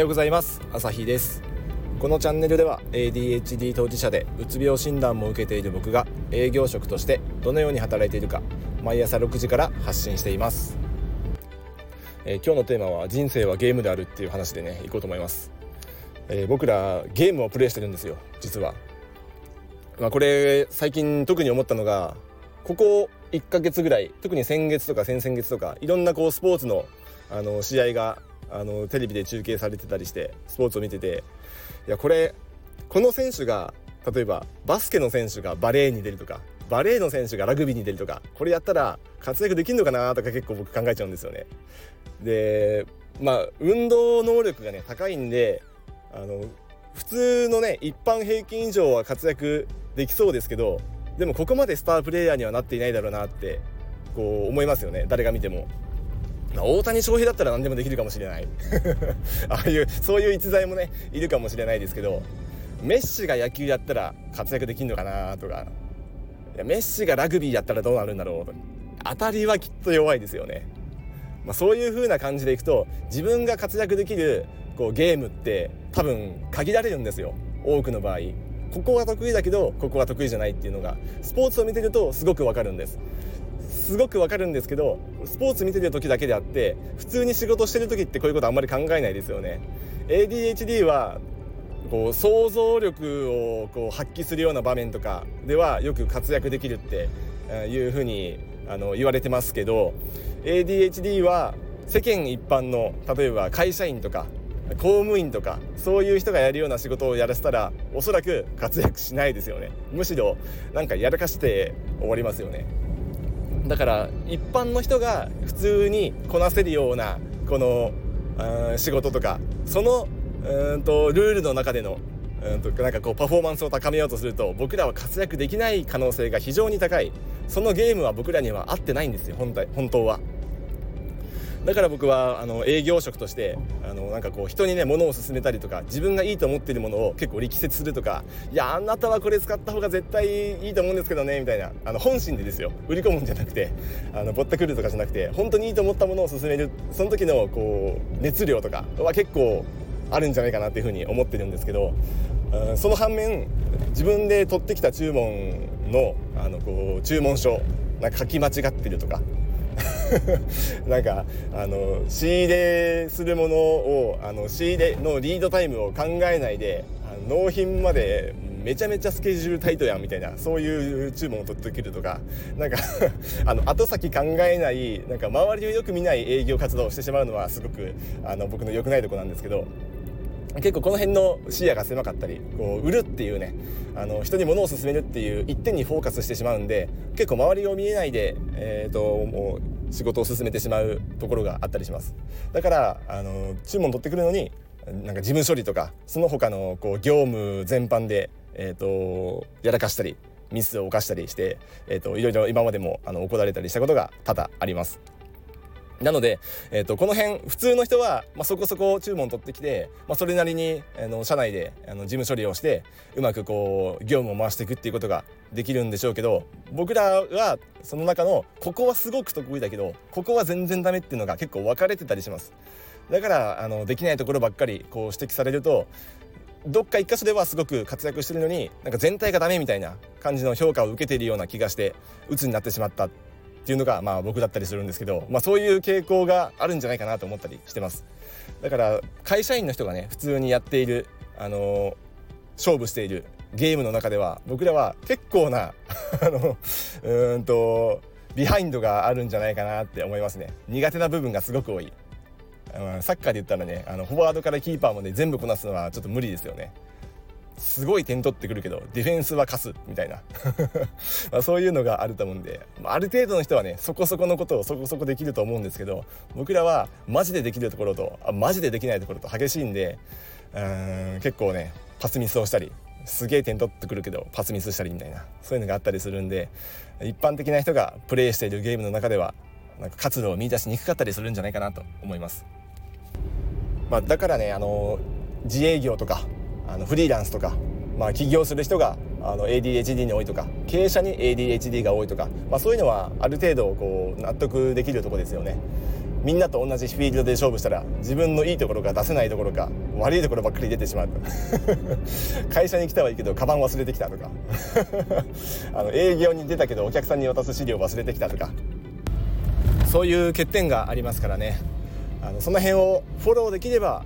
ようございます。朝日です。このチャンネルでは ADHD 当事者でうつ病診断も受けている僕が営業職としてどのように働いているか毎朝6時から発信しています、えー、今日のテーマは人生はゲームであるっていう話でねいこうと思います、えー、僕らゲームをプレイしてるんですよ実は。まあこれ最近特に思ったのがここ1ヶ月ぐらい特に先月とか先々月とかいろんなこうスポーツのあの試合があのテレビで中継されてたりしてスポーツを見てていやこれこの選手が例えばバスケの選手がバレーに出るとかバレーの選手がラグビーに出るとかこれやったら活躍できるのかなとか結構僕考えちゃうんですよね。でまあ運動能力がね高いんであの普通のね一般平均以上は活躍できそうですけどでもここまでスタープレーヤーにはなっていないだろうなってこう思いますよね誰が見ても。大谷翔平だったら何でもできるかもしれない。ああいうそういう逸材もねいるかもしれないですけどメッシが野球やったら活躍できるのかなとか。メッシがラグビーやったらどうなるんだろうと当たりはきっと弱いですよね、まあ、そういう風な感じでいくと自分が活躍できるこうゲームって多分限られるんですよ。多くの場合。ここは得意だけどここは得意じゃないっていうのが。スポーツを見てるとすごくわかるんです。すごくわかるんですけどスポーツ見てる時だけであって普通に仕事してる時ってこういうことあんまり考えないですよね。ADHD はこう想像力をこう発揮するような場面とかではよく活躍できるっていうふうにあの言われてますけど ADHD は世間一般の例えば会社員とか公務員とかそういう人がやるような仕事をやらせたらおそらく活躍しないですよね。むしろなんかやらかして終わりますよね。だから一般の人が普通にこなせるようなこの仕事とかそのうんとルールの中でのうんとなんかこうパフォーマンスを高めようとすると僕らは活躍できない可能性が非常に高いそのゲームは僕らには合ってないんですよ本当は。だから僕はあの営業職としてあのなんかこう人にね物を勧めたりとか自分がいいと思ってるものを結構力説するとかいやあなたはこれ使った方が絶対いいと思うんですけどねみたいなあの本心でですよ。売り込むんじゃなくてあのぼったくるとかじゃなくて本当にいいと思ったものを勧めるその時のこう熱量とかは結構あるんじゃないかなっていうふうに思ってるんですけどその反面自分で取ってきた注文のあのこう注文書なんか書き間違ってるとか なんかあの仕入れするものをあの仕入れのリードタイムを考えないで納品までめちゃめちゃスケジュールタイトやんみたいなそういう注文を取ってくるとかなんか あの後先考えないなんか周りをよく見ない営業活動をしてしまうのはすごくあの僕の良くないとこなんですけど結構この辺の視野が狭かったりこう売るっていうねあの人に物を勧めるっていう一点にフォーカスしてしまうんで結構周りを見えないで、えーと、もう仕事を進めてしまうところがあったりしますだからあの注文取ってくるのになんか事務処理とかその他のこう業務全般で、えーと、やらかしたりミスを犯したりして、えーといろいろ今までもあの怒られたりしたことが多々あります。なので、えーと、この辺普通の人は、まあ、そこそこ注文取ってきて、まあ、それなりにあの社内であの事務処理をしてうまくこう業務を回していくっていうことができるんでしょうけど僕らはその中のここはすごく得意だけどここは全然ダメっていうのが結構分かれてたりします。だからあのできないところばっかりこう指摘されるとどっか一箇所ではすごく活躍してるのになんか全体がダメみたいな感じの評価を受けているような気がして鬱になってしまったっていうのがまあ僕だったりするんですけど、まあ、そういう傾向があるんじゃないかなと思ったりしてます。だから会社員の人がね普通にやっている、あのー、勝負しているゲームの中では僕らは結構な あのうんとビハインドがあるんじゃないかなって思いますね。苦手な部分がすごく多い、うん、サッカーで言ったらねあのフォワードからキーパーまで全部こなすのはちょっと無理ですよね。すごい点取ってくるけどディフェンスは勝つみたいな まそういうのがあると思うんである程度の人はねそこそこのことをそこそこできると思うんですけど僕らはマジでできるところとあマジでできないところと激しいんでうん結構ねパスミスをしたりすげえ点取ってくるけどパスミスしたりみたいなそういうのがあったりするんで一般的な人がプレイしているゲームの中ではなんか活動を見出しにくかったりするんじゃないかなと思います。まあ、だからねあの自営業とかあのフリーランスとか、まあ、起業する人があの ADHD に多いとか経営者に ADHD が多いとか、まあ、そういうのはある程度こう納得できるとこですよね。みんなと同じフィールドで勝負したら自分のいいところが出せないところか悪いところばっかり出てしまう 会社に来たはいいけどカバン忘れてきたとか。あの営業に出たけどお客さんに渡す資料忘れてきたとか。そういう欠点がありますからね。あのその辺をフォローできれば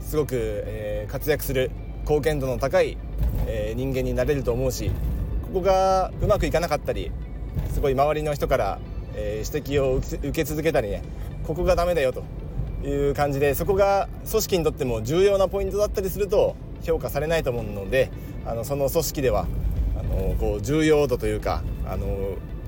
すごく、えー、活躍する貢献度の高い、えー、人間になれると思うしここがうまくいかなかったりすごい周りの人から、えー、指摘を受け続けたりねここがダメだよという感じでそこが組織にとっても重要なポイントだったりすると評価されないと思うのであのその組織ではあのこう重要度というかあの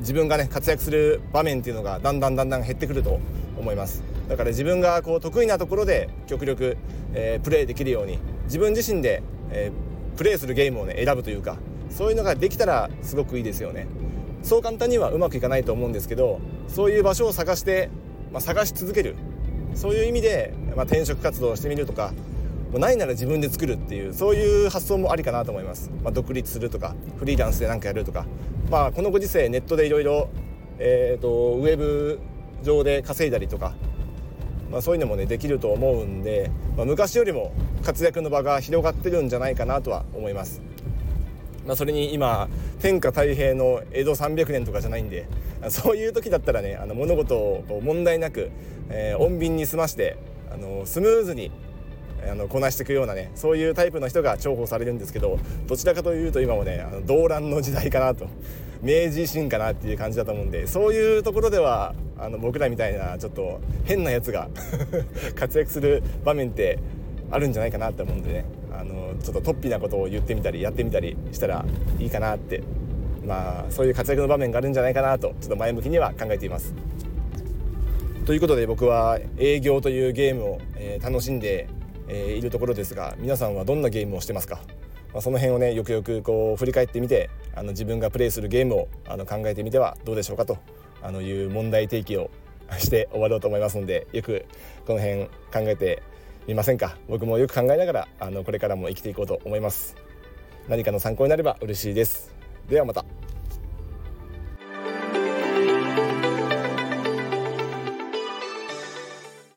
自分がね活躍する場面っていうのがだんだんだんだん減ってくると思います。だから自分がこう得意なところで極力、えー、プレーできるように自分自身で、えー、プレーするゲームをね選ぶというかそういうのができたらすごくいいですよね。そう簡単にはうまくいかないと思うんですけどそういう場所を探して、まあ、探し続ける。そういう意味で、まあ、転職活動をしてみるとかもうないなら自分で作るっていうそういう発想もありかなと思います、まあ、独立するとかフリーランスで何かやるとか、まあ、このご時世ネットでいろいろウェブ上で稼いだりとか、まあ、そういうのもねできると思うんで、まあ、昔よりも活躍の場が広がってるんじゃないかなとは思います。まあ、それに今天下太平の江戸300年とかじゃないんでそういう時だったらねあの物事を問題なく、えー、穏便に済ましてあのスムーズにあのこなしていくようなねそういうタイプの人が重宝されるんですけどどちらかというと今もねあの動乱の時代かなと明治維新かなっていう感じだと思うんでそういうところではあの僕らみたいなちょっと変なやつが 活躍する場面ってあるんじゃないかなって思うんでね。あのちょっと突飛なことを言ってみたりやってみたりしたらいいかなって。まあそういう活躍の場面があるんじゃないかなとちょっと前向きには考えています。ということで僕は営業というゲームを、えー、楽しんでえー、いるところですが皆さんはどんなゲームをしてますか、まあ、その辺をねよくよくこう振り返ってみてあの自分がプレイするゲームをあの考えてみてはどうでしょうかとあのいう問題提起をして終わろうと思いますのでよくこの辺考えてみませんか？僕もよく考えながらあのこれからも生きていこうと思います。何かの参考になれば嬉しいです。ではまた。